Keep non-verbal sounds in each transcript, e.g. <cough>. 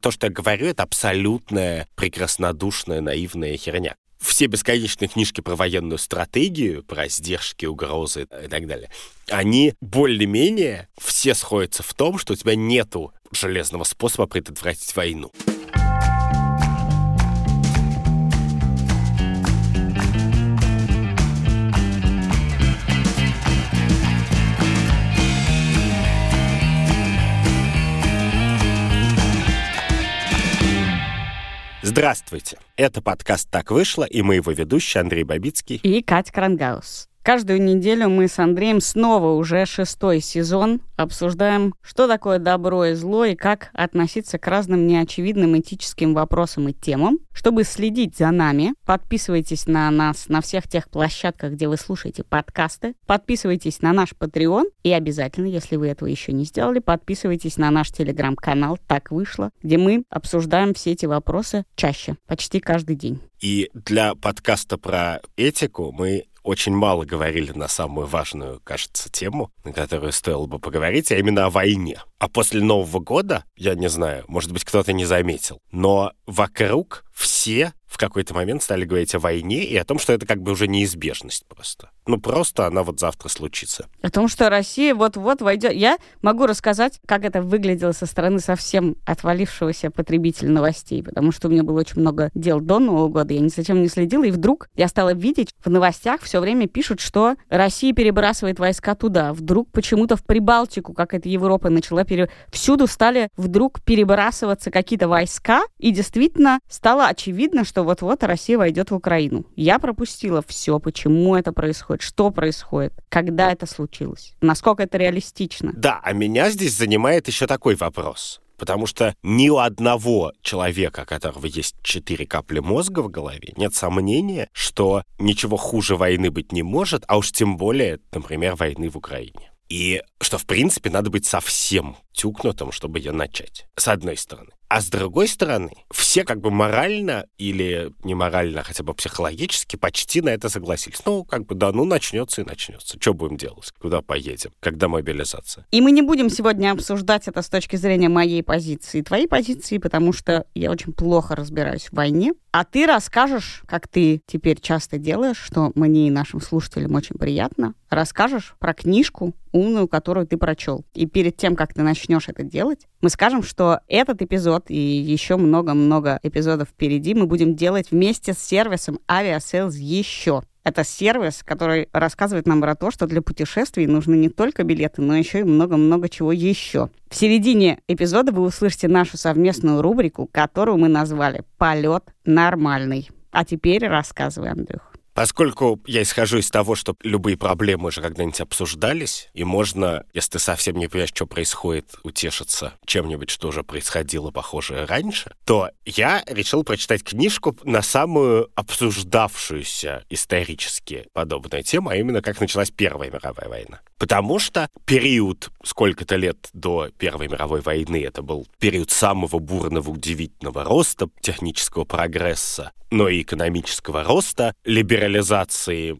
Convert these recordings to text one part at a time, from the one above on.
То, что я говорю, это абсолютная прекраснодушная наивная херня все бесконечные книжки про военную стратегию, про сдержки, угрозы и так далее, они более-менее все сходятся в том, что у тебя нету железного способа предотвратить войну. Здравствуйте! Это подкаст «Так вышло» и мы его ведущие Андрей Бабицкий и Катя Крангаус. Каждую неделю мы с Андреем снова уже шестой сезон обсуждаем, что такое добро и зло и как относиться к разным неочевидным этическим вопросам и темам. Чтобы следить за нами, подписывайтесь на нас на всех тех площадках, где вы слушаете подкасты. Подписывайтесь на наш Patreon и обязательно, если вы этого еще не сделали, подписывайтесь на наш телеграм-канал «Так вышло», где мы обсуждаем все эти вопросы чаще, почти каждый день. И для подкаста про этику мы очень мало говорили на самую важную, кажется, тему, на которую стоило бы поговорить, а именно о войне. А после Нового года, я не знаю, может быть, кто-то не заметил, но вокруг все в какой-то момент стали говорить о войне и о том, что это как бы уже неизбежность просто. Ну, просто она вот завтра случится. О том, что Россия вот-вот войдет. Я могу рассказать, как это выглядело со стороны совсем отвалившегося потребителя новостей, потому что у меня было очень много дел до Нового года, я ни зачем не следила, и вдруг я стала видеть, в новостях все время пишут, что Россия перебрасывает войска туда. Вдруг почему-то в Прибалтику, как это Европа начала, пере... всюду стали вдруг перебрасываться какие-то войска, и действительно стало очевидно, что вот-вот Россия войдет в Украину. Я пропустила все, почему это происходит, что происходит, когда это случилось, насколько это реалистично. Да, а меня здесь занимает еще такой вопрос. Потому что ни у одного человека, у которого есть четыре капли мозга в голове, нет сомнения, что ничего хуже войны быть не может, а уж тем более, например, войны в Украине. И что, в принципе, надо быть совсем тюкнутым, чтобы ее начать. С одной стороны. А с другой стороны, все как бы морально или не морально, а хотя бы психологически почти на это согласились. Ну, как бы, да, ну начнется и начнется. Что будем делать? Куда поедем? Когда мобилизация? И мы не будем сегодня обсуждать это с точки зрения моей позиции и твоей позиции, потому что я очень плохо разбираюсь в войне. А ты расскажешь, как ты теперь часто делаешь, что мне и нашим слушателям очень приятно, расскажешь про книжку умную, которую ты прочел. И перед тем, как ты начнешь это делать, мы скажем, что этот эпизод и еще много-много эпизодов впереди мы будем делать вместе с сервисом Aviasales еще. Это сервис, который рассказывает нам про то, что для путешествий нужны не только билеты, но еще и много-много чего еще. В середине эпизода вы услышите нашу совместную рубрику, которую мы назвали «Полет нормальный». А теперь рассказывай, Андрюх. Поскольку я исхожу из того, что любые проблемы уже когда-нибудь обсуждались, и можно, если ты совсем не понимаешь, что происходит, утешиться чем-нибудь, что уже происходило похожее раньше, то я решил прочитать книжку на самую обсуждавшуюся исторически подобную тему, а именно как началась Первая мировая война. Потому что период сколько-то лет до Первой мировой войны это был период самого бурного, удивительного роста, технического прогресса, но и экономического роста, либерализации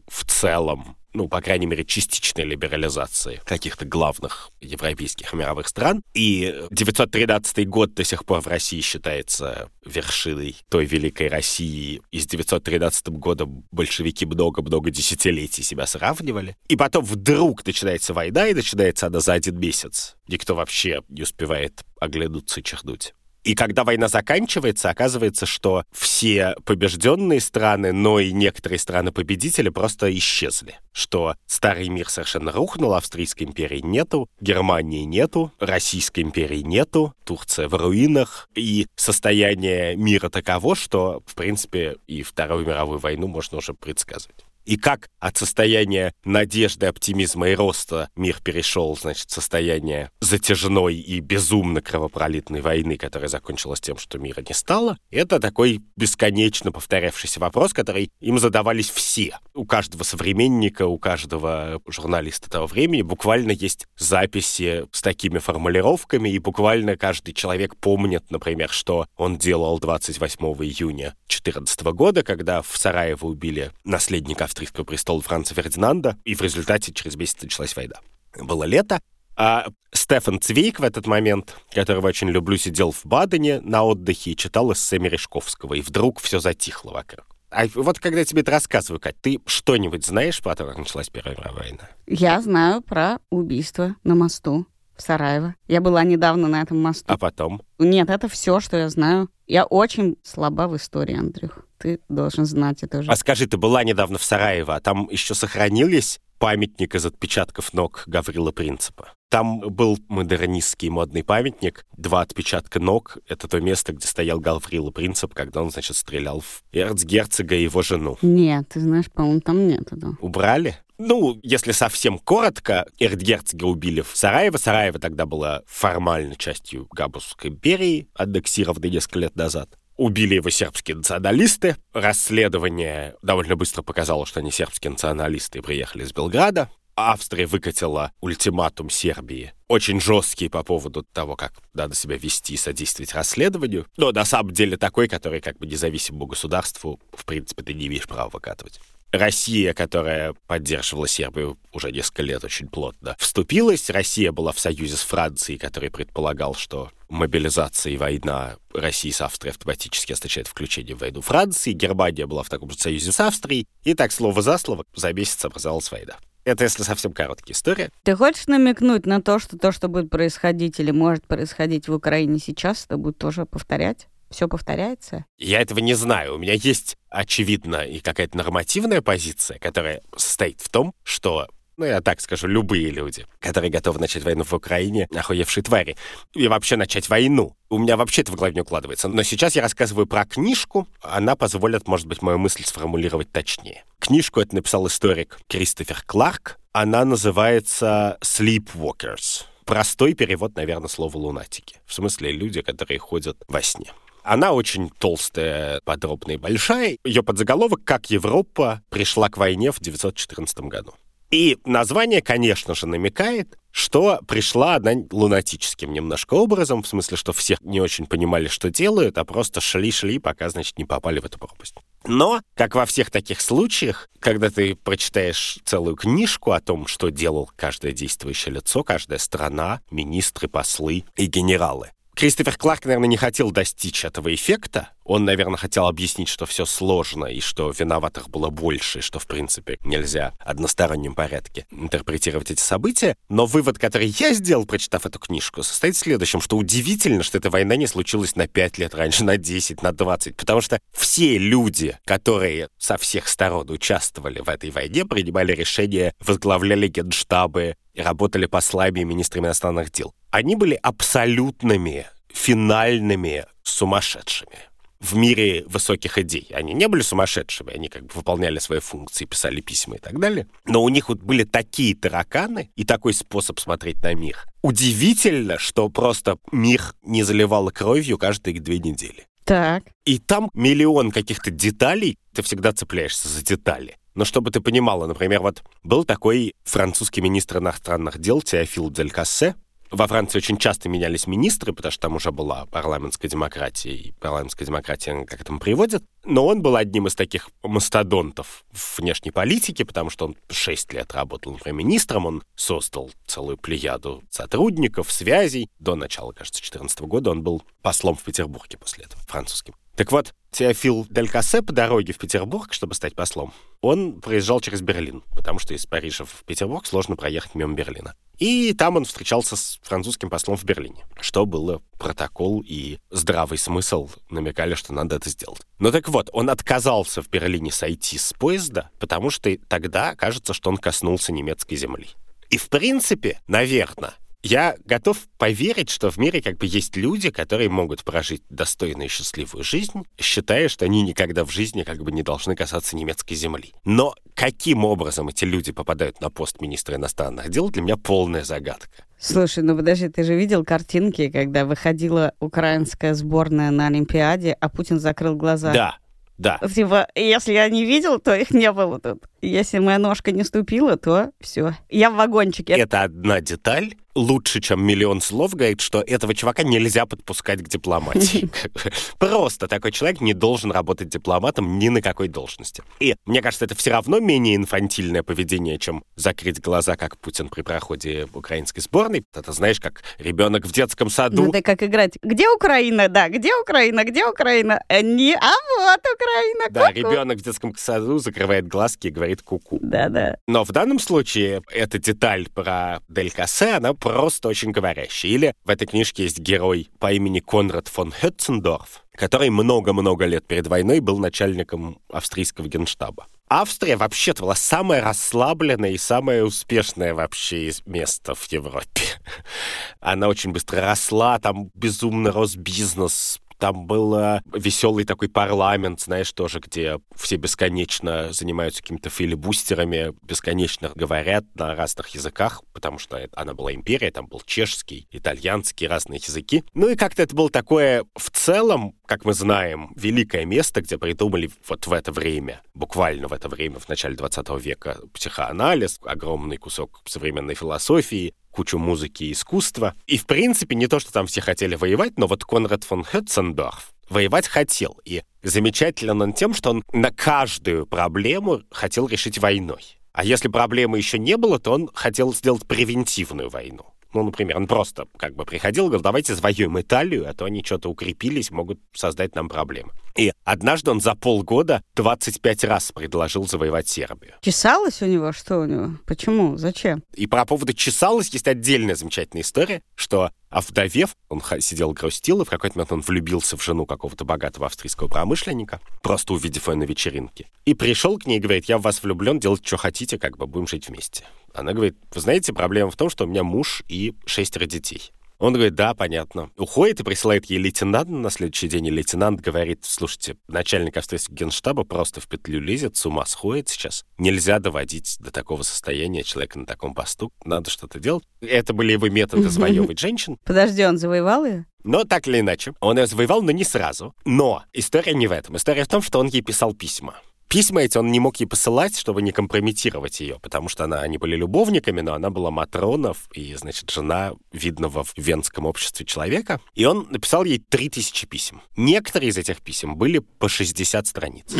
в целом ну, по крайней мере, частичной либерализации каких-то главных европейских и мировых стран. И 913 год до сих пор в России считается вершиной той великой России. И с 913 года большевики много-много десятилетий себя сравнивали. И потом вдруг начинается война, и начинается она за один месяц. Никто вообще не успевает оглянуться и чихнуть. И когда война заканчивается, оказывается, что все побежденные страны, но и некоторые страны-победители просто исчезли. Что старый мир совершенно рухнул, Австрийской империи нету, Германии нету, Российской империи нету, Турция в руинах. И состояние мира таково, что, в принципе, и Вторую мировую войну можно уже предсказывать. И как от состояния надежды, оптимизма и роста мир перешел, значит, в состояние затяжной и безумно кровопролитной войны, которая закончилась тем, что мира не стало, это такой бесконечно повторявшийся вопрос, который им задавались все. У каждого современника, у каждого журналиста того времени буквально есть записи с такими формулировками, и буквально каждый человек помнит, например, что он делал 28 июня 2014 года, когда в Сараево убили наследника австрийского престола Франца Фердинанда, и в результате через месяц началась война. Было лето, А Стефан Цвейк в этот момент, которого очень люблю, сидел в Бадене на отдыхе и читал эссе Мережковского, и вдруг все затихло вокруг. А вот когда тебе это рассказываю, Кать, ты что-нибудь знаешь про то, как началась Первая мировая война? Я знаю про убийство на мосту в Сараево. Я была недавно на этом мосту. А потом? Нет, это все, что я знаю. Я очень слаба в истории, Андрюх. Ты должен знать это уже. А скажи, ты была недавно в Сараево, а там еще сохранились памятник из отпечатков ног Гаврила Принципа. Там был модернистский модный памятник, два отпечатка ног. Это то место, где стоял Гаврила Принцип, когда он, значит, стрелял в эрцгерцога и его жену. Нет, ты знаешь, по-моему, там нет этого. Убрали? Ну, если совсем коротко, эрцгерцога убили в Сараево. Сараево тогда было формально частью Габусской империи, аннексированной несколько лет назад. Убили его сербские националисты. Расследование довольно быстро показало, что они сербские националисты и приехали из Белграда. Австрия выкатила ультиматум Сербии, очень жесткий по поводу того, как надо себя вести и содействовать расследованию, но на самом деле такой, который как бы независимому государству, в принципе, ты не имеешь права выкатывать. Россия, которая поддерживала Сербию уже несколько лет очень плотно, вступилась. Россия была в союзе с Францией, который предполагал, что мобилизация и война России с Австрией автоматически означает включение в войну Франции. Германия была в таком же союзе с Австрией. И так, слово за слово, за месяц образовалась война. Это если совсем короткая история. Ты хочешь намекнуть на то, что то, что будет происходить или может происходить в Украине сейчас, это будет тоже повторять? Все повторяется? Я этого не знаю. У меня есть, очевидно, и какая-то нормативная позиция, которая состоит в том, что ну, я так скажу, любые люди, которые готовы начать войну в Украине, охуевшие твари, и вообще начать войну. У меня вообще это в голове не укладывается. Но сейчас я рассказываю про книжку, она позволит, может быть, мою мысль сформулировать точнее. Книжку это написал историк Кристофер Кларк. Она называется «Sleepwalkers». Простой перевод, наверное, слова «лунатики». В смысле, люди, которые ходят во сне. Она очень толстая, подробная и большая. Ее подзаголовок «Как Европа пришла к войне в 1914 году». И название, конечно же, намекает, что пришла она лунатическим немножко образом, в смысле, что все не очень понимали, что делают, а просто шли-шли, пока, значит, не попали в эту пропасть. Но, как во всех таких случаях, когда ты прочитаешь целую книжку о том, что делал каждое действующее лицо, каждая страна, министры, послы и генералы, Кристофер Кларк, наверное, не хотел достичь этого эффекта. Он, наверное, хотел объяснить, что все сложно, и что виноватых было больше, и что, в принципе, нельзя в одностороннем порядке интерпретировать эти события. Но вывод, который я сделал, прочитав эту книжку, состоит в следующем, что удивительно, что эта война не случилась на 5 лет раньше, на 10, на 20, потому что все люди, которые со всех сторон участвовали в этой войне, принимали решения, возглавляли генштабы, работали послами и министрами иностранных дел они были абсолютными, финальными сумасшедшими в мире высоких идей. Они не были сумасшедшими, они как бы выполняли свои функции, писали письма и так далее. Но у них вот были такие тараканы и такой способ смотреть на мир. Удивительно, что просто мир не заливало кровью каждые две недели. Так. И там миллион каких-то деталей, ты всегда цепляешься за детали. Но чтобы ты понимала, например, вот был такой французский министр иностранных дел Теофил Дель Кассе, во Франции очень часто менялись министры, потому что там уже была парламентская демократия, и парламентская демократия как этому приводит. Но он был одним из таких мастодонтов внешней политике, потому что он шесть лет работал, например, министром, он создал целую плеяду сотрудников, связей. До начала, кажется, 2014 года он был послом в Петербурге после этого, французским. Так вот, Теофил Дель Кассе по дороге в Петербург, чтобы стать послом, он проезжал через Берлин, потому что из Парижа в Петербург сложно проехать мимо Берлина. И там он встречался с французским послом в Берлине, что было протокол и здравый смысл намекали, что надо это сделать. Но так вот, он отказался в Берлине сойти с поезда, потому что тогда кажется, что он коснулся немецкой земли. И в принципе, наверное, я готов поверить, что в мире как бы есть люди, которые могут прожить достойную и счастливую жизнь, считая, что они никогда в жизни как бы не должны касаться немецкой земли. Но каким образом эти люди попадают на пост министра иностранных дел, для меня полная загадка. Слушай, ну подожди, ты же видел картинки, когда выходила украинская сборная на Олимпиаде, а Путин закрыл глаза? Да, да. Типа, если я не видел, то их не было тут. Если моя ножка не ступила, то все. Я в вагончике. Это одна деталь, лучше, чем миллион слов, говорит, что этого чувака нельзя подпускать к дипломатии. <laughs> Просто такой человек не должен работать дипломатом ни на какой должности. И мне кажется, это все равно менее инфантильное поведение, чем закрыть глаза, как Путин при проходе украинской сборной. Это знаешь, как ребенок в детском саду. Ну, это как играть. Где Украина? Да, где Украина? Где Украина? Э, не, а вот Украина. Да, ребенок в детском саду закрывает глазки и говорит куку. Да, да. Но в данном случае эта деталь про Дель Кассе, она просто очень говорящий. Или в этой книжке есть герой по имени Конрад фон Хетцендорф, который много-много лет перед войной был начальником австрийского генштаба. Австрия вообще-то была самое расслабленное и самое успешное вообще из места в Европе. <laughs> Она очень быстро росла, там безумно рос бизнес, там был веселый такой парламент, знаешь, тоже, где все бесконечно занимаются какими-то филибустерами, бесконечно говорят на разных языках, потому что она была империя, там был чешский, итальянский, разные языки. Ну и как-то это было такое в целом, как мы знаем, великое место, где придумали вот в это время, буквально в это время, в начале 20 века, психоанализ, огромный кусок современной философии, кучу музыки и искусства. И, в принципе, не то, что там все хотели воевать, но вот Конрад фон Хетцендорф воевать хотел. И замечателен он тем, что он на каждую проблему хотел решить войной. А если проблемы еще не было, то он хотел сделать превентивную войну. Ну, например, он просто как бы приходил и говорил, давайте завоюем Италию, а то они что-то укрепились, могут создать нам проблемы. И однажды он за полгода 25 раз предложил завоевать Сербию. Чесалось у него? Что у него? Почему? Зачем? И про поводу чесалось есть отдельная замечательная история, что овдовев, он сидел грустил, и в какой-то момент он влюбился в жену какого-то богатого австрийского промышленника, просто увидев ее на вечеринке. И пришел к ней и говорит, я в вас влюблен, делать что хотите, как бы будем жить вместе. Она говорит, вы знаете, проблема в том, что у меня муж и шестеро детей. Он говорит, да, понятно. Уходит и присылает ей лейтенанта на следующий день, и лейтенант говорит, слушайте, начальник австрийского генштаба просто в петлю лезет, с ума сходит сейчас. Нельзя доводить до такого состояния человека на таком посту. Надо что-то делать. Это были его методы завоевывать женщин. Подожди, он завоевал ее? Но так или иначе, он ее завоевал, но не сразу. Но история не в этом. История в том, что он ей писал письма. Письма эти он не мог ей посылать, чтобы не компрометировать ее, потому что она, они были любовниками, но она была Матронов и, значит, жена видного в венском обществе человека. И он написал ей 3000 писем. Некоторые из этих писем были по 60 страниц.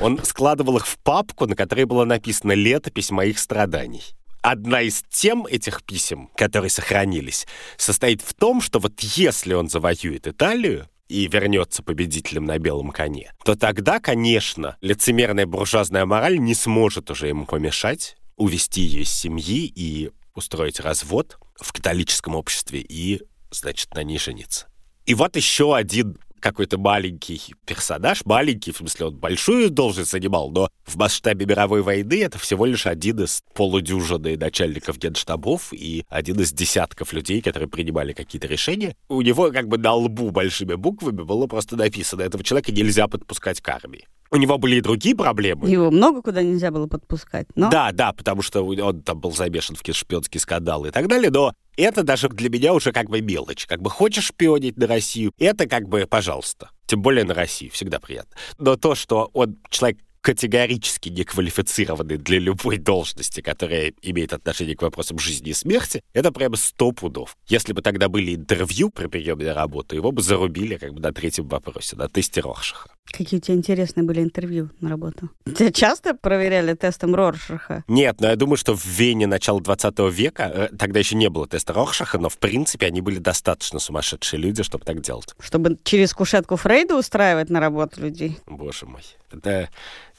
Он складывал их в папку, на которой было написано «Летопись моих страданий» одна из тем этих писем, которые сохранились, состоит в том, что вот если он завоюет Италию, и вернется победителем на белом коне, то тогда, конечно, лицемерная буржуазная мораль не сможет уже ему помешать увести ее из семьи и устроить развод в католическом обществе и, значит, на ней жениться. И вот еще один какой-то маленький персонаж, маленький, в смысле, он большую должность занимал, но в масштабе мировой войны это всего лишь один из полудюжины начальников генштабов и один из десятков людей, которые принимали какие-то решения. У него как бы на лбу большими буквами было просто написано, этого человека нельзя подпускать к армии. У него были и другие проблемы. Его много куда нельзя было подпускать, но... Да, да, потому что он там был замешан в шпионские скандалы и так далее, но это даже для меня уже как бы мелочь. Как бы хочешь шпионить на Россию, это как бы пожалуйста. Тем более на Россию, всегда приятно. Но то, что он человек категорически неквалифицированный для любой должности, которая имеет отношение к вопросам жизни и смерти, это прямо сто пудов. Если бы тогда были интервью при приеме на работу, его бы зарубили как бы на третьем вопросе, на тесте Роршаха. Какие у тебя интересные были интервью на работу? Тебя часто проверяли тестом Роршаха? Нет, но я думаю, что в Вене начала 20 века, э, тогда еще не было теста Роршаха, но в принципе они были достаточно сумасшедшие люди, чтобы так делать. Чтобы через кушетку Фрейда устраивать на работу людей? Боже мой. Это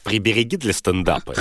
прибереги для стендапа.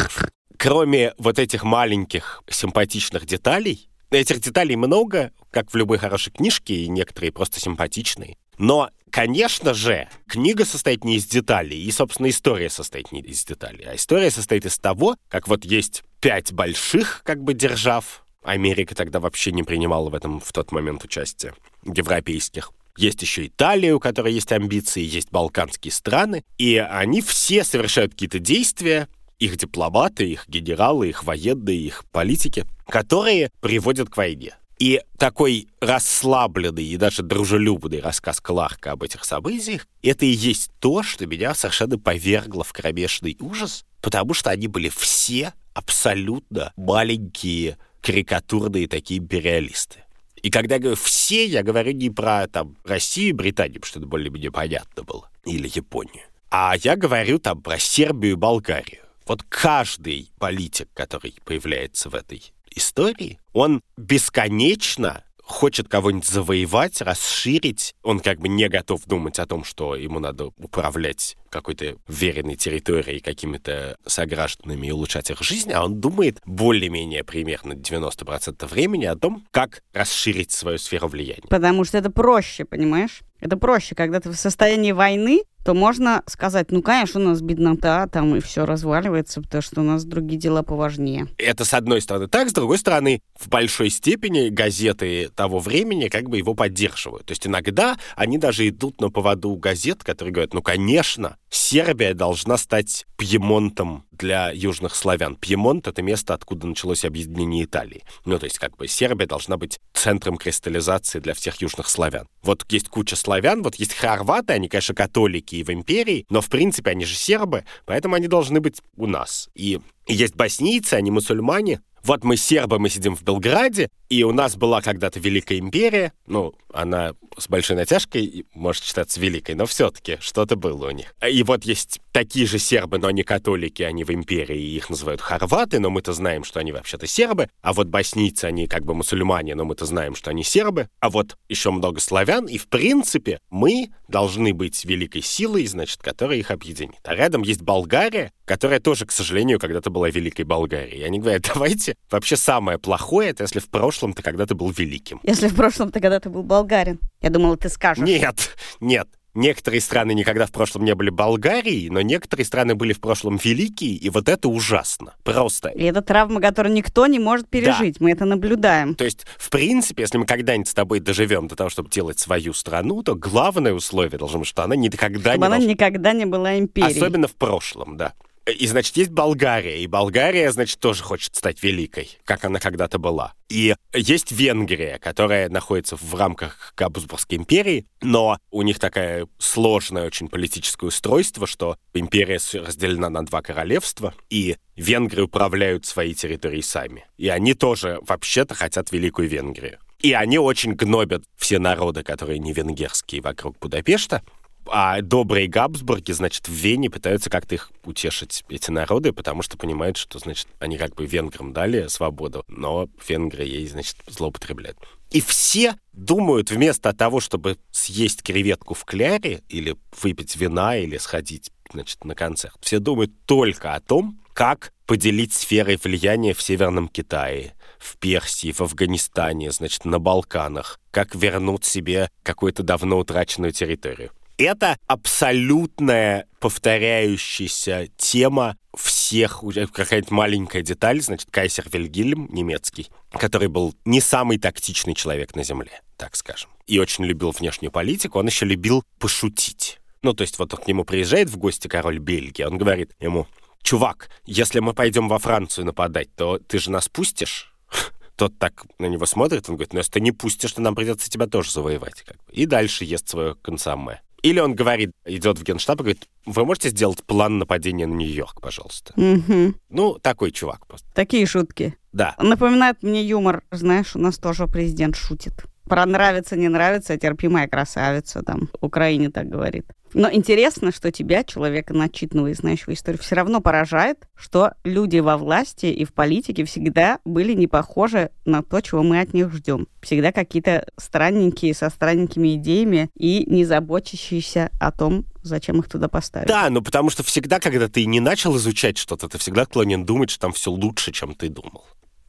Кроме вот этих маленьких симпатичных деталей, этих деталей много, как в любой хорошей книжке, и некоторые просто симпатичные. Но, конечно же, книга состоит не из деталей, и, собственно, история состоит не из деталей, а история состоит из того, как вот есть пять больших, как бы, держав, Америка тогда вообще не принимала в этом в тот момент участие, европейских. Есть еще Италия, у которой есть амбиции, есть балканские страны, и они все совершают какие-то действия, их дипломаты, их генералы, их военные, их политики, которые приводят к войне. И такой расслабленный и даже дружелюбный рассказ Кларка об этих событиях, это и есть то, что меня совершенно повергло в кромешный ужас, Потому что они были все абсолютно маленькие, карикатурные такие империалисты. И когда я говорю «все», я говорю не про там, Россию и Британию, потому что это более-менее понятно было, или Японию. А я говорю там про Сербию и Болгарию. Вот каждый политик, который появляется в этой истории, он бесконечно хочет кого-нибудь завоевать, расширить, он как бы не готов думать о том, что ему надо управлять какой-то веренной территорией, какими-то согражданами и улучшать их жизнь, а он думает более-менее примерно 90% времени о том, как расширить свою сферу влияния. Потому что это проще, понимаешь? Это проще, когда ты в состоянии войны, то можно сказать, ну, конечно, у нас беднота, там и все разваливается, потому что у нас другие дела поважнее. Это с одной стороны так, с другой стороны, в большой степени газеты того времени как бы его поддерживают. То есть иногда они даже идут на поводу газет, которые говорят, ну, конечно, Сербия должна стать Пьемонтом для южных славян. Пьемонт — это место, откуда началось объединение Италии. Ну, то есть, как бы Сербия должна быть центром кристаллизации для всех южных славян. Вот есть куча славян, вот есть хорваты, они, конечно, католики и в империи, но, в принципе, они же сербы, поэтому они должны быть у нас. И есть боснийцы, они мусульмане, вот мы сербы, мы сидим в Белграде, и у нас была когда-то Великая империя, ну, она с большой натяжкой может считаться великой, но все-таки что-то было у них. И вот есть такие же сербы, но они католики, они в империи, и их называют хорваты, но мы-то знаем, что они вообще-то сербы, а вот боснийцы, они как бы мусульмане, но мы-то знаем, что они сербы, а вот еще много славян, и в принципе мы должны быть великой силой, значит, которая их объединит. А рядом есть Болгария, которая тоже, к сожалению, когда-то была великой Болгарией. И они говорят, <laughs> давайте вообще самое плохое, это если в прошлом ты когда-то был великим. Если в прошлом ты когда-то был болгарин. Я думала, ты скажешь. Нет, нет. Некоторые страны никогда в прошлом не были Болгарией, но некоторые страны были в прошлом великие, и вот это ужасно. Просто. И это травма, которую никто не может пережить. Да. Мы это наблюдаем. То есть, в принципе, если мы когда-нибудь с тобой доживем до того, чтобы делать свою страну, то главное условие должно быть, что она никогда чтобы не она должна... никогда не была империей. Особенно в прошлом, да. И, значит, есть Болгария, и Болгария, значит, тоже хочет стать великой, как она когда-то была. И есть Венгрия, которая находится в рамках Габсбургской империи, но у них такое сложное очень политическое устройство, что империя разделена на два королевства, и венгры управляют своей территорией сами. И они тоже вообще-то хотят Великую Венгрию. И они очень гнобят все народы, которые не венгерские вокруг Будапешта, а добрые Габсбурги, значит, в Вене пытаются как-то их утешить, эти народы, потому что понимают, что, значит, они как бы венграм дали свободу, но венгры ей, значит, злоупотребляют. И все думают, вместо того, чтобы съесть креветку в кляре, или выпить вина, или сходить, значит, на концерт, все думают только о том, как поделить сферы влияния в Северном Китае, в Персии, в Афганистане, значит, на Балканах, как вернуть себе какую-то давно утраченную территорию. Это абсолютная повторяющаяся тема всех, какая-то маленькая деталь, значит, Кайсер Вильгельм, немецкий, который был не самый тактичный человек на Земле, так скажем, и очень любил внешнюю политику, он еще любил пошутить. Ну, то есть вот к нему приезжает в гости король Бельгии, он говорит ему, чувак, если мы пойдем во Францию нападать, то ты же нас пустишь? <laughs> Тот так на него смотрит, он говорит, ну если ты не пустишь, то нам придется тебя тоже завоевать. И дальше ест свое консомме. Или он говорит, идет в генштаб и говорит, вы можете сделать план нападения на Нью-Йорк, пожалуйста? Угу. Ну, такой чувак просто. Такие шутки. Да. Напоминает мне юмор, знаешь, у нас тоже президент шутит. Про нравится, не нравится, терпимая красавица, там, Украине так говорит. Но интересно, что тебя, человека начитанного и знающего историю, все равно поражает, что люди во власти и в политике всегда были не похожи на то, чего мы от них ждем. Всегда какие-то странненькие, со странненькими идеями и не заботящиеся о том, зачем их туда поставить. Да, ну потому что всегда, когда ты не начал изучать что-то, ты всегда склонен думать, что там все лучше, чем ты думал.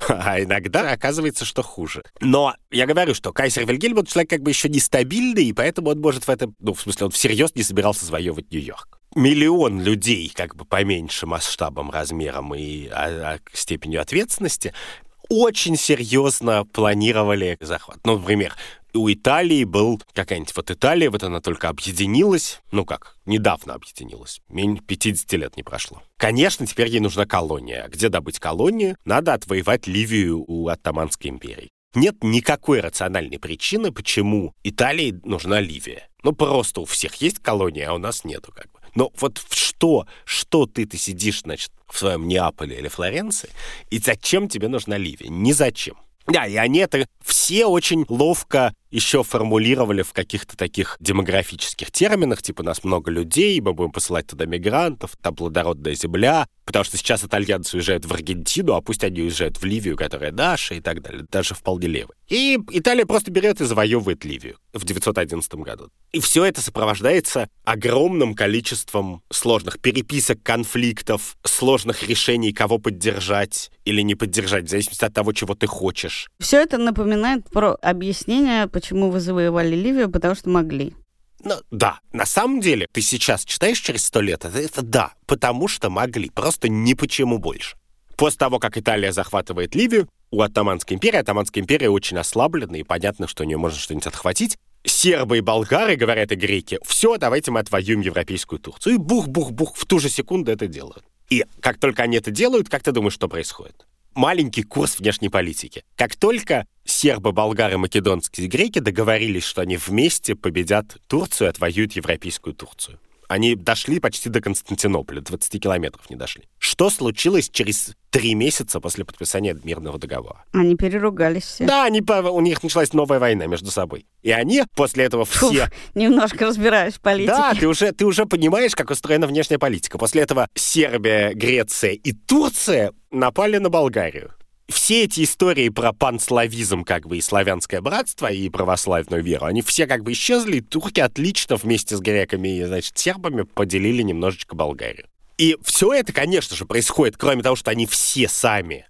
А иногда оказывается, что хуже. Но я говорю, что Кайсер Вильгельм, он человек как бы еще нестабильный, и поэтому он может в этом, ну, в смысле, он всерьез не собирался завоевывать Нью-Йорк. Миллион людей, как бы поменьше масштабом, размером и а, а, степенью ответственности, очень серьезно планировали захват. Ну, например, у Италии был какая-нибудь вот Италия, вот она только объединилась, ну как, недавно объединилась, меньше 50 лет не прошло. Конечно, теперь ей нужна колония. А где добыть колонию? Надо отвоевать Ливию у Оттоманской империи. Нет никакой рациональной причины, почему Италии нужна Ливия. Ну, просто у всех есть колония, а у нас нету как бы. Но вот что, что ты, ты сидишь, значит, в своем Неаполе или Флоренции, и зачем тебе нужна Ливия? Ни зачем. Да, и они это все очень ловко еще формулировали в каких-то таких демографических терминах, типа нас много людей, мы будем посылать туда мигрантов, там плодородная земля, потому что сейчас итальянцы уезжают в Аргентину, а пусть они уезжают в Ливию, которая наша и так далее, даже вполне левая. И Италия просто берет и завоевывает Ливию в 911 году. И все это сопровождается огромным количеством сложных переписок, конфликтов, сложных решений, кого поддержать или не поддержать, в зависимости от того, чего ты хочешь. Все это напоминает про объяснение почему вы завоевали Ливию, потому что могли. Ну, да, на самом деле, ты сейчас читаешь через сто лет, это, это да, потому что могли, просто ни почему больше. После того, как Италия захватывает Ливию, у Оттоманской империи, Оттоманская империя очень ослаблена, и понятно, что у нее можно что-нибудь отхватить. Сербы и болгары, говорят и греки, все, давайте мы отвоюем европейскую Турцию. И бух-бух-бух, в ту же секунду это делают. И как только они это делают, как ты думаешь, что происходит? маленький курс внешней политики. Как только сербы, болгары, македонские греки договорились, что они вместе победят Турцию и отвоюют европейскую Турцию. Они дошли почти до Константинополя, 20 километров не дошли. Что случилось через три месяца после подписания мирного договора? Они переругались все. Да, они, у них началась новая война между собой. И они после этого все... немножко разбираюсь в политике. Да, ты уже, ты уже понимаешь, как устроена внешняя политика. После этого Сербия, Греция и Турция напали на Болгарию все эти истории про панславизм, как бы, и славянское братство, и православную веру, они все как бы исчезли, и турки отлично вместе с греками и, значит, сербами поделили немножечко Болгарию. И все это, конечно же, происходит, кроме того, что они все сами.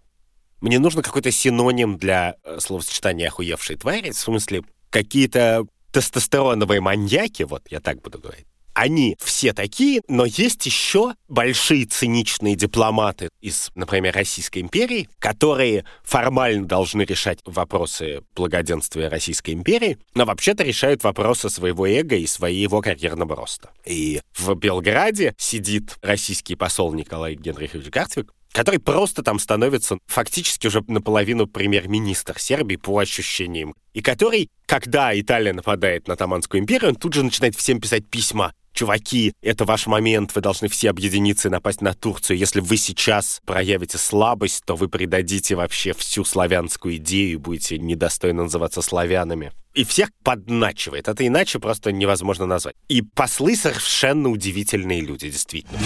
Мне нужно какой-то синоним для э, словосочетания «охуевшие твари», в смысле, какие-то тестостероновые маньяки, вот я так буду говорить они все такие, но есть еще большие циничные дипломаты из, например, Российской империи, которые формально должны решать вопросы благоденствия Российской империи, но вообще-то решают вопросы своего эго и своего карьерного роста. И в Белграде сидит российский посол Николай Генрихович Гартвик, который просто там становится фактически уже наполовину премьер-министр Сербии по ощущениям, и который, когда Италия нападает на Таманскую империю, он тут же начинает всем писать письма чуваки, это ваш момент, вы должны все объединиться и напасть на Турцию. Если вы сейчас проявите слабость, то вы предадите вообще всю славянскую идею и будете недостойно называться славянами. И всех подначивает. Это иначе просто невозможно назвать. И послы совершенно удивительные люди, действительно.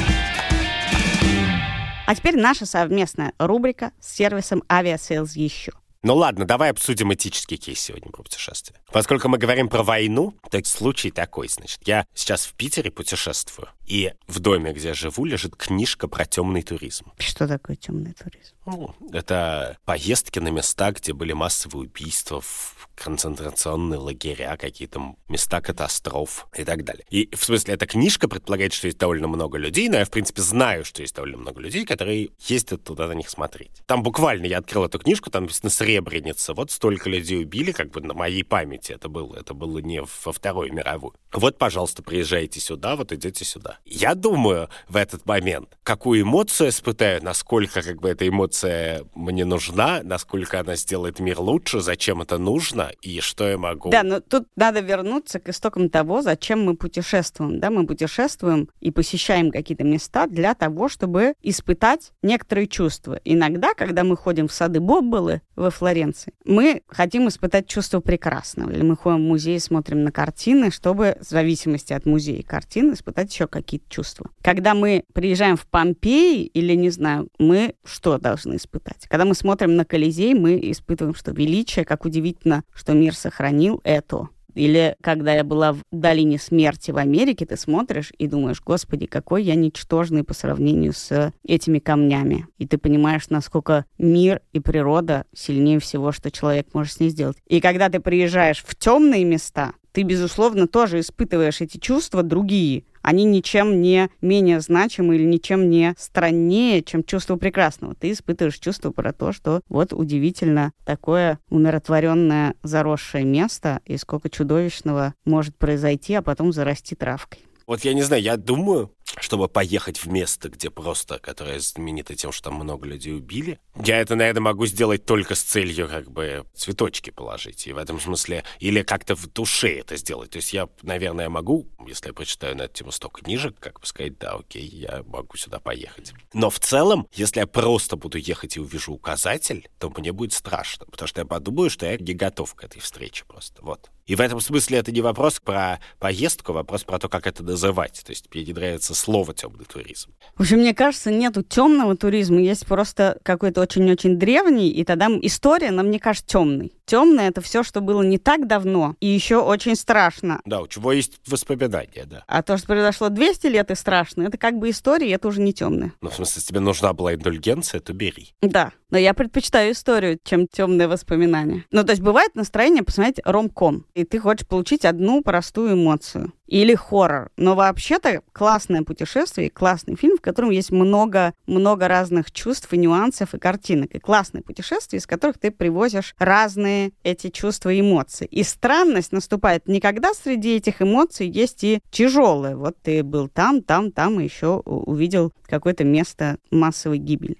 А теперь наша совместная рубрика с сервисом Aviasales еще. Ну ладно, давай обсудим этический кейс сегодня про путешествие. Поскольку мы говорим про войну, так случай такой, значит, я сейчас в Питере путешествую, и в доме, где я живу, лежит книжка про темный туризм. Что такое темный туризм? Ну, это поездки на места, где были массовые убийства, в концентрационные лагеря, какие-то места катастроф и так далее. И, в смысле, эта книжка предполагает, что есть довольно много людей, но я, в принципе, знаю, что есть довольно много людей, которые ездят туда на них смотреть. Там буквально я открыл эту книжку, там написано «Сребреница». Вот столько людей убили, как бы на моей памяти это было. Это было не во Вторую мировую. Вот, пожалуйста, приезжайте сюда, вот идете сюда. Я думаю в этот момент, какую эмоцию испытаю, насколько как бы эта эмоция мне нужна, насколько она сделает мир лучше, зачем это нужно и что я могу. Да, но тут надо вернуться к истокам того, зачем мы путешествуем. Да, мы путешествуем и посещаем какие-то места для того, чтобы испытать некоторые чувства. Иногда, когда мы ходим в сады Боббелы во Флоренции, мы хотим испытать чувство прекрасного. Или мы ходим в музей, смотрим на картины, чтобы в зависимости от музея и картин испытать еще какие-то чувства. Когда мы приезжаем в Помпеи или, не знаю, мы что должны испытать? Когда мы смотрим на Колизей, мы испытываем, что величие, как удивительно, что мир сохранил это. Или когда я была в долине смерти в Америке, ты смотришь и думаешь, господи, какой я ничтожный по сравнению с этими камнями. И ты понимаешь, насколько мир и природа сильнее всего, что человек может с ней сделать. И когда ты приезжаешь в темные места, ты, безусловно, тоже испытываешь эти чувства другие. Они ничем не менее значимы или ничем не страннее, чем чувство прекрасного. Ты испытываешь чувство про то, что вот удивительно такое умиротворенное заросшее место, и сколько чудовищного может произойти, а потом зарасти травкой. Вот я не знаю, я думаю, чтобы поехать в место, где просто, которое знаменито тем, что там много людей убили. Я это, наверное, могу сделать только с целью как бы цветочки положить. И в этом смысле, или как-то в душе это сделать. То есть я, наверное, могу, если я прочитаю на эту тему столько книжек, как бы сказать, да, окей, я могу сюда поехать. Но в целом, если я просто буду ехать и увижу указатель, то мне будет страшно, потому что я подумаю, что я не готов к этой встрече просто. Вот. И в этом смысле это не вопрос про поездку, а вопрос про то, как это называть. То есть мне не нравится слово темный туризм. В общем, мне кажется, нету темного туризма, есть просто какой-то очень-очень древний, и тогда история нам не кажется темной. Темное это все, что было не так давно, и еще очень страшно. Да, у чего есть воспоминания, да. А то, что произошло 200 лет и страшно, это как бы история, это уже не темное. Ну, в смысле, если тебе нужна была индульгенция, то бери. Да, но я предпочитаю историю, чем темные воспоминания. Ну, то есть бывает настроение посмотреть ромком, и ты хочешь получить одну простую эмоцию. Или хоррор. Но вообще-то классное путешествие, классный фильм, в котором есть много, много разных чувств и нюансов и картинок. И классное путешествие, из которых ты привозишь разные эти чувства и эмоции. И странность наступает не когда среди этих эмоций есть и тяжелые. Вот ты был там, там, там, и еще увидел какое-то место массовой гибели.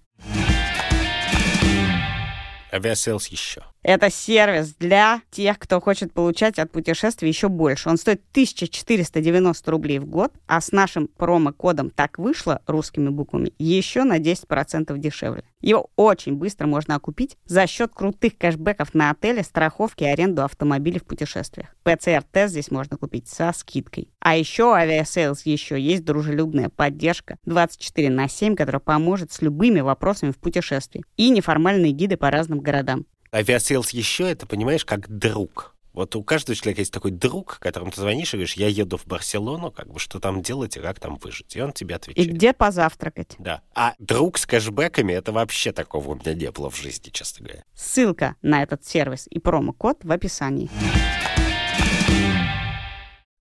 Aviasales еще. Это сервис для тех, кто хочет получать от путешествий еще больше. Он стоит 1490 рублей в год, а с нашим промокодом «Так вышло» русскими буквами еще на 10% дешевле. Его очень быстро можно окупить за счет крутых кэшбэков на отели, страховки и аренду автомобилей в путешествиях. ПЦР-тест здесь можно купить со скидкой. А еще у Aviasales еще есть дружелюбная поддержка 24 на 7, которая поможет с любыми вопросами в путешествии. И неформальные гиды по разным городам. Авиасейлс еще это, понимаешь, как друг. Вот у каждого человека есть такой друг, которому ты звонишь и говоришь, я еду в Барселону, как бы что там делать и как там выжить. И он тебе отвечает. И где позавтракать. Да. А друг с кэшбэками, это вообще такого у меня не было в жизни, честно говоря. Ссылка на этот сервис и промокод в описании.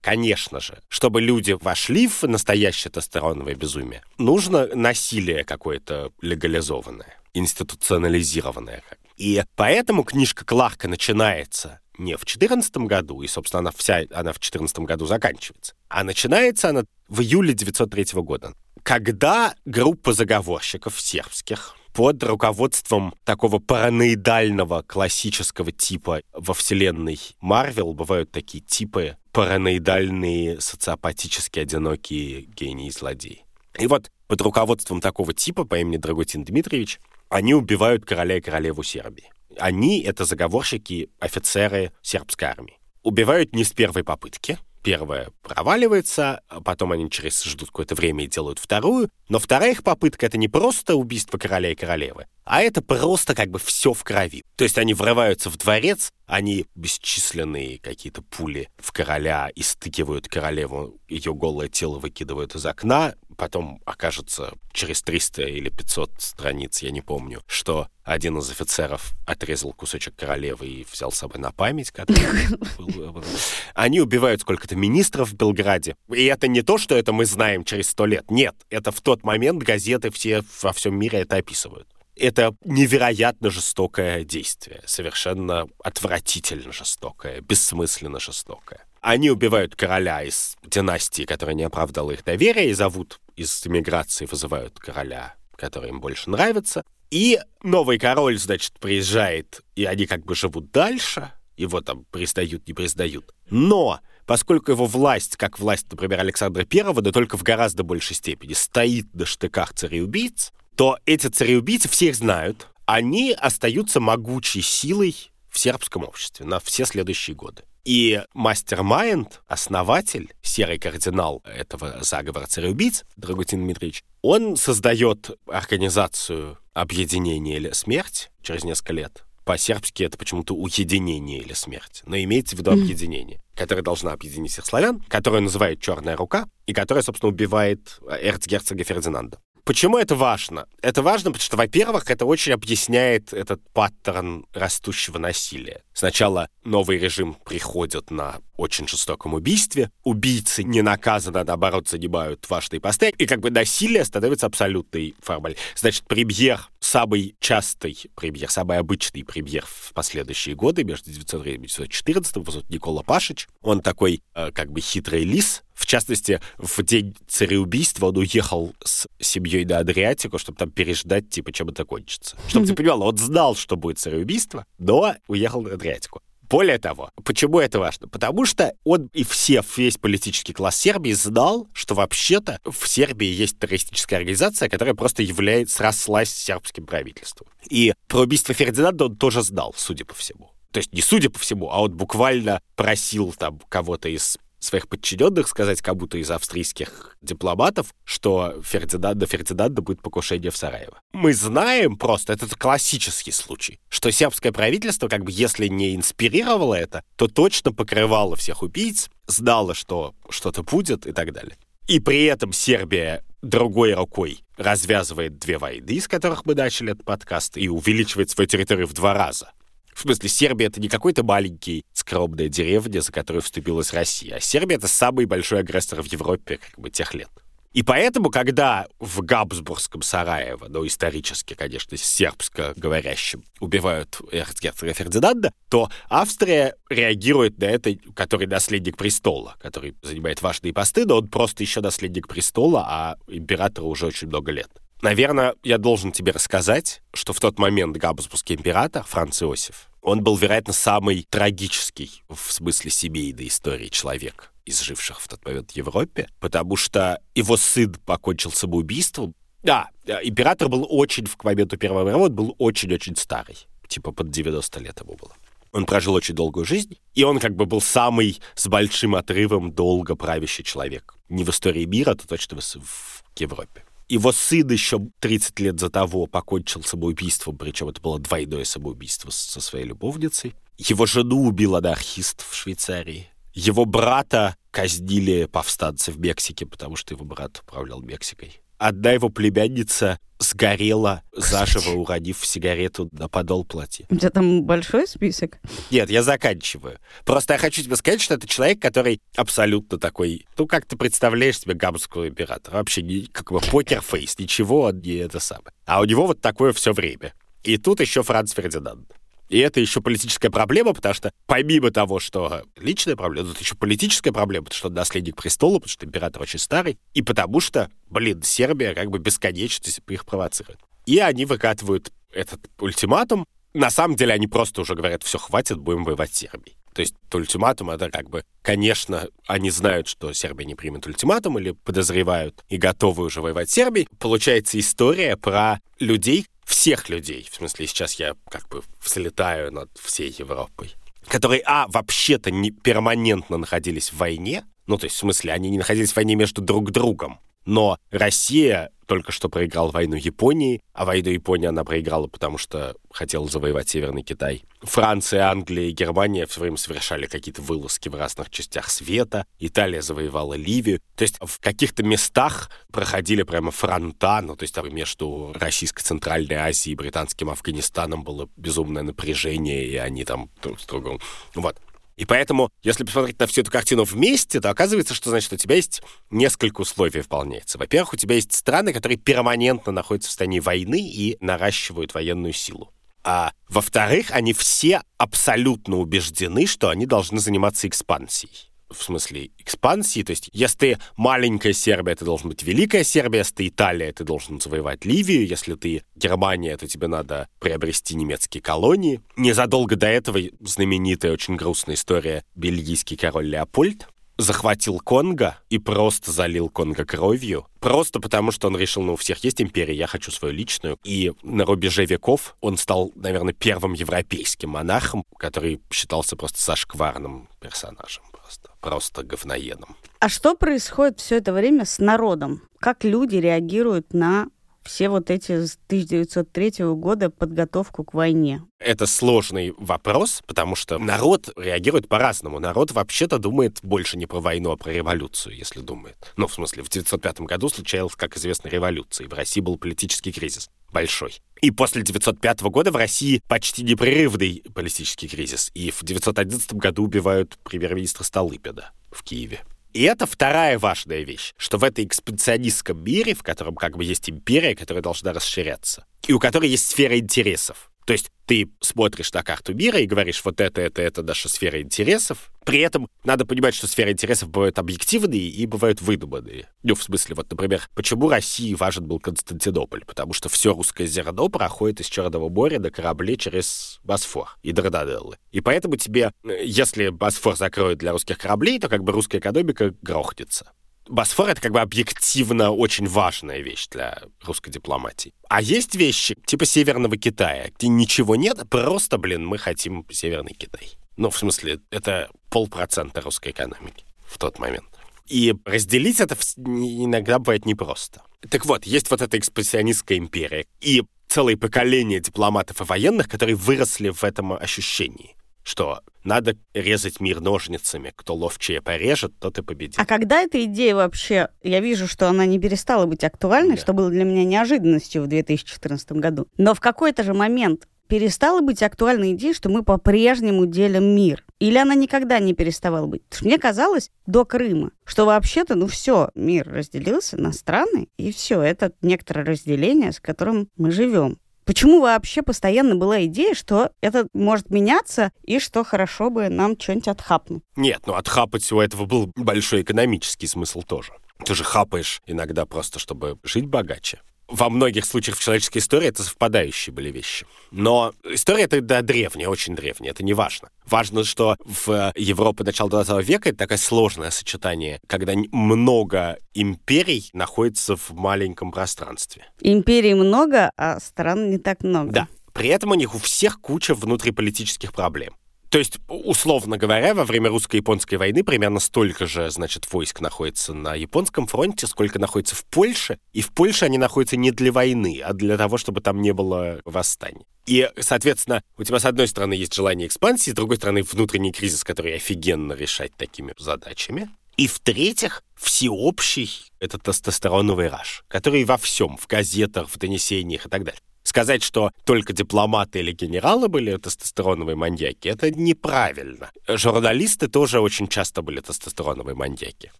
Конечно же, чтобы люди вошли в настоящее тестостероновое безумие, нужно насилие какое-то легализованное, институционализированное. И поэтому книжка Кларка начинается не в 2014 году, и, собственно, она вся она в 2014 году заканчивается, а начинается она в июле 1903 года, когда группа заговорщиков сербских под руководством такого параноидального классического типа во вселенной Марвел бывают такие типы параноидальные, социопатически одинокие гении-злодеи. И вот под руководством такого типа по имени Драгутин Дмитриевич они убивают короля и королеву Сербии. Они — это заговорщики, офицеры сербской армии. Убивают не с первой попытки. Первая проваливается, а потом они через ждут какое-то время и делают вторую. Но вторая их попытка — это не просто убийство короля и королевы, а это просто как бы все в крови. То есть они врываются в дворец, они бесчисленные какие-то пули в короля и стыкивают королеву, ее голое тело выкидывают из окна, потом окажется через 300 или 500 страниц, я не помню, что один из офицеров отрезал кусочек королевы и взял с собой на память. <laughs> Они убивают сколько-то министров в Белграде. И это не то, что это мы знаем через сто лет. Нет, это в тот момент газеты все во всем мире это описывают это невероятно жестокое действие, совершенно отвратительно жестокое, бессмысленно жестокое. Они убивают короля из династии, которая не оправдала их доверия, и зовут из эмиграции, вызывают короля, который им больше нравится. И новый король, значит, приезжает, и они как бы живут дальше, его там признают, не признают. Но поскольку его власть, как власть, например, Александра Первого, да только в гораздо большей степени, стоит на штыках цареубийц, то эти цареубийцы всех знают, они остаются могучей силой в сербском обществе на все следующие годы. И мастер-майнд, основатель, серый кардинал этого заговора цареубийц, Драгутин Дмитриевич, он создает организацию объединения или смерть через несколько лет. По-сербски это почему-то уединение или смерть. Но имеется в виду объединение, которое должна объединить всех славян, которое называет «Черная рука», и которое, собственно, убивает эрцгерцога Фердинанда. Почему это важно? Это важно, потому что, во-первых, это очень объясняет этот паттерн растущего насилия. Сначала новый режим приходит на очень жестоком убийстве, убийцы не наказаны, а наоборот занимают важные посты, и как бы насилие становится абсолютной формой. Значит, премьер, самый частый премьер, самый обычный премьер в последующие годы, между 1903 и 1914, вот Никола Пашич, он такой э, как бы хитрый лис, В частности, в день цареубийства он уехал с семьей на Адриатику, чтобы там переждать, типа, чем это кончится. Чтобы ты понимал, он знал, что будет цареубийство, но уехал на Адриатику. Более того, почему это важно? Потому что он и все, весь политический класс Сербии знал, что вообще-то в Сербии есть террористическая организация, которая просто является, срослась с сербским правительством. И про убийство Фердинанда он тоже знал, судя по всему. То есть не судя по всему, а он буквально просил там кого-то из своих подчиненных сказать как будто из австрийских дипломатов, что Фердинанда Фердинанда будет покушение в Сараево. Мы знаем просто, это классический случай, что сербское правительство, как бы если не инспирировало это, то точно покрывало всех убийц, знало, что что-то будет и так далее. И при этом Сербия другой рукой развязывает две войны, из которых мы начали этот подкаст, и увеличивает свою территорию в два раза. В смысле, Сербия — это не какой-то маленький, скромная деревня, за которую вступилась Россия, а Сербия — это самый большой агрессор в Европе как бы тех лет. И поэтому, когда в Габсбургском Сараево, ну, исторически, конечно, сербско говорящим, убивают эрцгерцога Фердинанда, то Австрия реагирует на это, который наследник престола, который занимает важные посты, но он просто еще наследник престола, а императору уже очень много лет. Наверное, я должен тебе рассказать, что в тот момент Габсбургский император Франц Иосиф, он был, вероятно, самый трагический в смысле семейной истории человек из живших в тот момент в Европе, потому что его сын покончил самоубийством. Да, император был очень, к моменту Первого мировой, он был очень-очень старый. Типа под 90 лет ему было. Он прожил очень долгую жизнь, и он как бы был самый с большим отрывом долго правящий человек. Не в истории мира, то точно в Европе. Его сын еще 30 лет за того покончил самоубийством, причем это было двойное самоубийство со своей любовницей. Его жену убил анархист в Швейцарии. Его брата казнили повстанцы в Мексике, потому что его брат управлял Мексикой. Одна его племянница сгорела, заживо уронив сигарету на подол платья. У тебя там большой список? Нет, я заканчиваю. Просто я хочу тебе сказать, что это человек, который абсолютно такой... Ну, как ты представляешь себе гамбургского императора? Вообще, не, как бы покерфейс, ничего он не это самое. А у него вот такое все время. И тут еще Франц Фердинанд. И это еще политическая проблема, потому что помимо того, что личная проблема, это еще политическая проблема, потому что он наследник престола, потому что император очень старый, и потому что, блин, Сербия как бы бесконечно их провоцирует. И они выкатывают этот ультиматум. На самом деле они просто уже говорят, все, хватит, будем воевать с Сербией. То есть ультиматум, это как бы, конечно, они знают, что Сербия не примет ультиматум или подозревают и готовы уже воевать с Сербией. Получается история про людей, всех людей, в смысле сейчас я как бы взлетаю над всей Европой, которые, а, вообще-то не перманентно находились в войне, ну, то есть, в смысле, они не находились в войне между друг другом, но Россия только что проиграл войну Японии, а войну Японии она проиграла, потому что хотела завоевать Северный Китай. Франция, Англия и Германия все время совершали какие-то вылазки в разных частях света. Италия завоевала Ливию. То есть в каких-то местах проходили прямо фронта, ну, то есть там между Российской Центральной Азией и британским Афганистаном было безумное напряжение, и они там друг с другом... Вот. И поэтому, если посмотреть на всю эту картину вместе, то оказывается, что, значит, у тебя есть несколько условий выполняется. Во-первых, у тебя есть страны, которые перманентно находятся в состоянии войны и наращивают военную силу. А во-вторых, они все абсолютно убеждены, что они должны заниматься экспансией в смысле экспансии. То есть, если ты маленькая Сербия, ты должен быть великая Сербия. Если ты Италия, ты должен завоевать Ливию. Если ты Германия, то тебе надо приобрести немецкие колонии. Незадолго до этого знаменитая, очень грустная история бельгийский король Леопольд, захватил Конго и просто залил Конго кровью. Просто потому, что он решил, ну, у всех есть империя, я хочу свою личную. И на рубеже веков он стал, наверное, первым европейским монархом, который считался просто зашкварным персонажем просто. Просто говноедом. А что происходит все это время с народом? Как люди реагируют на все вот эти с 1903 года подготовку к войне? Это сложный вопрос, потому что народ реагирует по-разному. Народ вообще-то думает больше не про войну, а про революцию, если думает. Ну, в смысле, в 1905 году случалась, как известно, революция, и в России был политический кризис большой. И после 1905 года в России почти непрерывный политический кризис. И в 1911 году убивают премьер-министра Столыпина в Киеве. И это вторая важная вещь, что в этой экспансионистском мире, в котором как бы есть империя, которая должна расширяться, и у которой есть сфера интересов. То есть ты смотришь на карту мира и говоришь, вот это, это, это наша сфера интересов. При этом надо понимать, что сферы интересов бывают объективные и бывают выдуманные. Ну, в смысле, вот, например, почему России важен был Константинополь? Потому что все русское зерно проходит из Черного моря на корабле через Босфор и Дарданеллы. И поэтому тебе, э, если Босфор закроют для русских кораблей, то как бы русская экономика грохнется. Босфор — это как бы объективно очень важная вещь для русской дипломатии. А есть вещи типа Северного Китая, где ничего нет, просто, блин, мы хотим Северный Китай. Ну, в смысле, это полпроцента русской экономики в тот момент. И разделить это иногда бывает непросто. Так вот, есть вот эта экспрессионистская империя. И целые поколения дипломатов и военных, которые выросли в этом ощущении что надо резать мир ножницами. Кто ловчее порежет, тот и победит. А когда эта идея вообще... Я вижу, что она не перестала быть актуальной, да. что было для меня неожиданностью в 2014 году. Но в какой-то же момент перестала быть актуальной идея, что мы по-прежнему делим мир? Или она никогда не переставала быть? Потому что мне казалось до Крыма, что вообще-то, ну все, мир разделился на страны, и все, это некоторое разделение, с которым мы живем. Почему вообще постоянно была идея, что это может меняться и что хорошо бы нам что-нибудь отхапнуть? Нет, ну отхапать всего этого был большой экономический смысл тоже. Ты же хапаешь иногда просто, чтобы жить богаче во многих случаях в человеческой истории это совпадающие были вещи. Но история это да, древняя, очень древняя, это не важно. Важно, что в Европе начала 20 века это такое сложное сочетание, когда много империй находится в маленьком пространстве. Империй много, а стран не так много. Да. При этом у них у всех куча внутриполитических проблем. То есть, условно говоря, во время русско-японской войны примерно столько же, значит, войск находится на японском фронте, сколько находится в Польше. И в Польше они находятся не для войны, а для того, чтобы там не было восстаний. И, соответственно, у тебя с одной стороны есть желание экспансии, с другой стороны внутренний кризис, который офигенно решать такими задачами. И в-третьих, всеобщий это тестостероновый раш, который во всем, в газетах, в донесениях и так далее. Сказать, что только дипломаты или генералы были тестостероновые маньяки, это неправильно. Журналисты тоже очень часто были тестостероновые маньяки.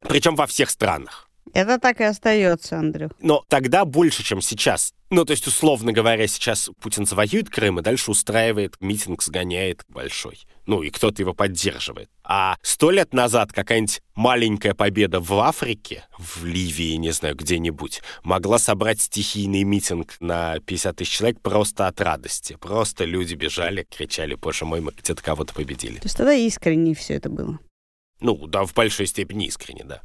Причем во всех странах. Это так и остается, Андрю. Но тогда больше, чем сейчас. Ну, то есть, условно говоря, сейчас Путин завоюет Крым и дальше устраивает митинг, сгоняет большой. Ну, и кто-то его поддерживает. А сто лет назад какая-нибудь маленькая победа в Африке, в Ливии, не знаю, где-нибудь, могла собрать стихийный митинг на 50 тысяч человек просто от радости. Просто люди бежали, кричали, боже мой, мы где-то кого-то победили. То есть тогда искренне все это было? Ну, да, в большой степени искренне, да.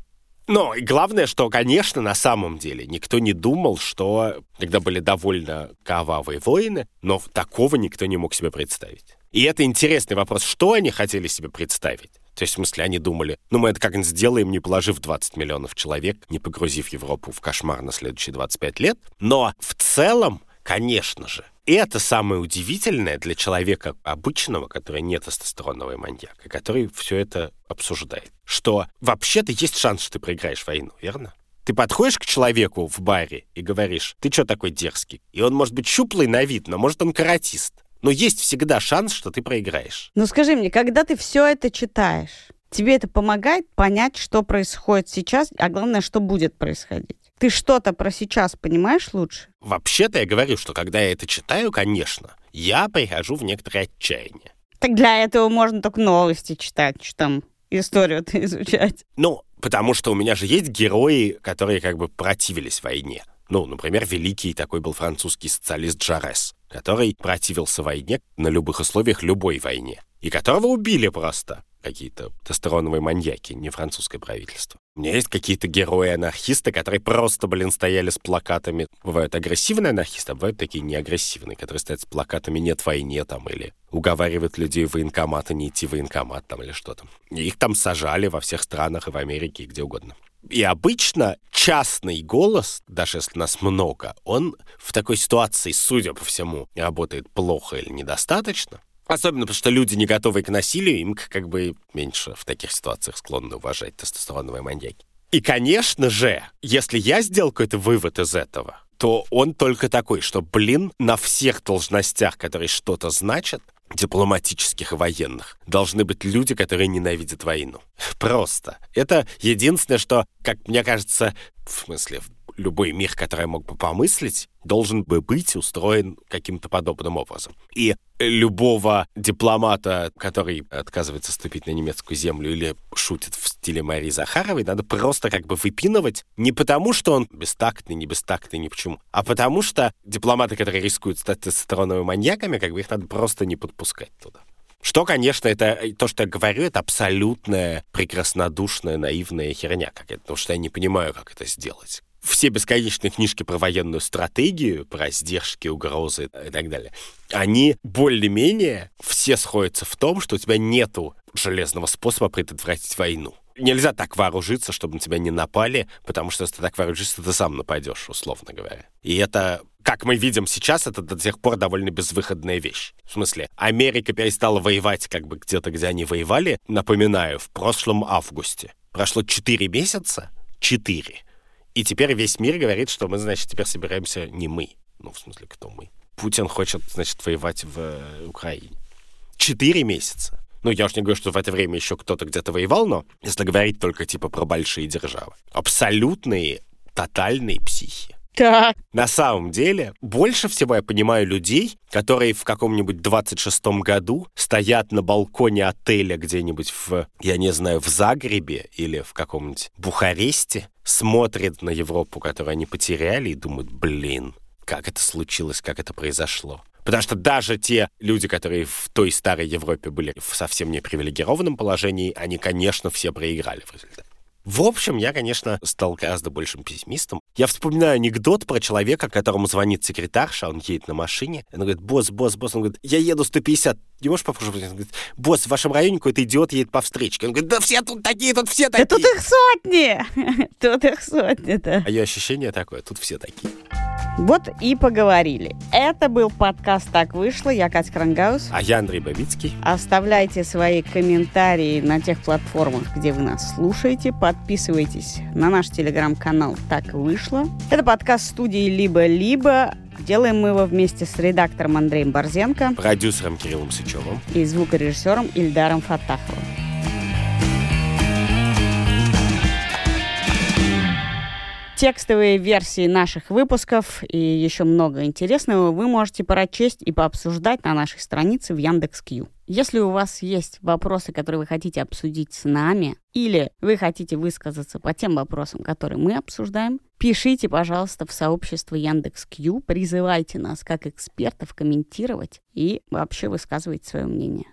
Но главное, что, конечно, на самом деле никто не думал, что когда были довольно кровавые войны, но такого никто не мог себе представить. И это интересный вопрос, что они хотели себе представить. То есть, в смысле, они думали, ну, мы это как-нибудь сделаем, не положив 20 миллионов человек, не погрузив Европу в кошмар на следующие 25 лет. Но в целом, конечно же, это самое удивительное для человека обычного, который не тестостероновый маньяк, и который все это обсуждает. Что вообще-то есть шанс, что ты проиграешь войну, верно? Ты подходишь к человеку в баре и говоришь, ты что такой дерзкий? И он может быть щуплый на вид, но может он каратист. Но есть всегда шанс, что ты проиграешь. Ну скажи мне, когда ты все это читаешь, тебе это помогает понять, что происходит сейчас, а главное, что будет происходить? Ты что-то про сейчас понимаешь лучше? Вообще-то я говорю, что когда я это читаю, конечно, я прихожу в некоторое отчаяние. Так для этого можно только новости читать, что там историю-то <laughs> изучать. Ну, потому что у меня же есть герои, которые как бы противились войне. Ну, например, великий такой был французский социалист Джарес, который противился войне на любых условиях, любой войне, и которого убили просто какие-то тестостероновые маньяки, не французское правительство. У меня есть какие-то герои-анархисты, которые просто, блин, стояли с плакатами. Бывают агрессивные анархисты, а бывают такие неагрессивные, которые стоят с плакатами «нет войне» там, или уговаривают людей в военкомат, а не идти в военкомат там или что-то. Их там сажали во всех странах и в Америке, и где угодно. И обычно частный голос, даже если нас много, он в такой ситуации, судя по всему, работает плохо или недостаточно. Особенно потому, что люди, не готовые к насилию, им как бы меньше в таких ситуациях склонны уважать тестостероновые маньяки. И, конечно же, если я сделал какой-то вывод из этого, то он только такой, что, блин, на всех должностях, которые что-то значат, дипломатических и военных, должны быть люди, которые ненавидят войну. Просто. Это единственное, что, как мне кажется, в смысле, любой мир, который я мог бы помыслить, должен бы быть устроен каким-то подобным образом. И любого дипломата, который отказывается ступить на немецкую землю или шутит в стиле Марии Захаровой, надо просто как бы выпинывать не потому, что он бестактный, не бестактный, ни почему, а потому что дипломаты, которые рискуют стать тестостероновыми маньяками, как бы их надо просто не подпускать туда. Что, конечно, это то, что я говорю, это абсолютная прекраснодушная, наивная херня какая-то, потому что я не понимаю, как это сделать все бесконечные книжки про военную стратегию, про сдержки, угрозы и так далее, они более-менее все сходятся в том, что у тебя нету железного способа предотвратить войну. Нельзя так вооружиться, чтобы на тебя не напали, потому что если ты так вооружишься, ты сам нападешь, условно говоря. И это как мы видим сейчас, это до сих пор довольно безвыходная вещь. В смысле, Америка перестала воевать как бы где-то, где они воевали, напоминаю, в прошлом августе. Прошло 4 месяца, 4. И теперь весь мир говорит, что мы, значит, теперь собираемся не мы. Ну, в смысле, кто мы? Путин хочет, значит, воевать в э, Украине. Четыре месяца. Ну, я уж не говорю, что в это время еще кто-то где-то воевал, но если говорить только типа про большие державы. Абсолютные, тотальные психи. Так. На самом деле, больше всего я понимаю людей, которые в каком-нибудь 26-м году стоят на балконе отеля где-нибудь в, я не знаю, в Загребе или в каком-нибудь Бухаресте, смотрят на Европу, которую они потеряли, и думают, блин, как это случилось, как это произошло. Потому что даже те люди, которые в той старой Европе были в совсем не привилегированном положении, они, конечно, все проиграли в результате. В общем, я, конечно, стал гораздо большим пессимистом. Я вспоминаю анекдот про человека, которому звонит секретарша, он едет на машине, он говорит, босс, босс, босс, он говорит, я еду 150, не можешь попробовать? Он говорит, босс, в вашем районе какой-то идиот едет по встречке. Он говорит, да все тут такие, тут все такие. Да <laughs> тут их сотни! Тут их сотни-то. А ее ощущение такое, тут все такие. Вот и поговорили. Это был подкаст «Так вышло». Я Катя Крангаус. А я Андрей Бабицкий. Оставляйте свои комментарии на тех платформах, где вы нас слушаете. Подписывайтесь на наш телеграм-канал «Так вышло». Это подкаст студии «Либо-либо». Делаем мы его вместе с редактором Андреем Борзенко. Продюсером Кириллом Сычевым. И звукорежиссером Ильдаром Фатаховым. Текстовые версии наших выпусков и еще много интересного вы можете прочесть и пообсуждать на нашей странице в Яндекс.Кью. Если у вас есть вопросы, которые вы хотите обсудить с нами, или вы хотите высказаться по тем вопросам, которые мы обсуждаем, пишите, пожалуйста, в сообщество Яндекс.Кью, призывайте нас как экспертов комментировать и вообще высказывать свое мнение.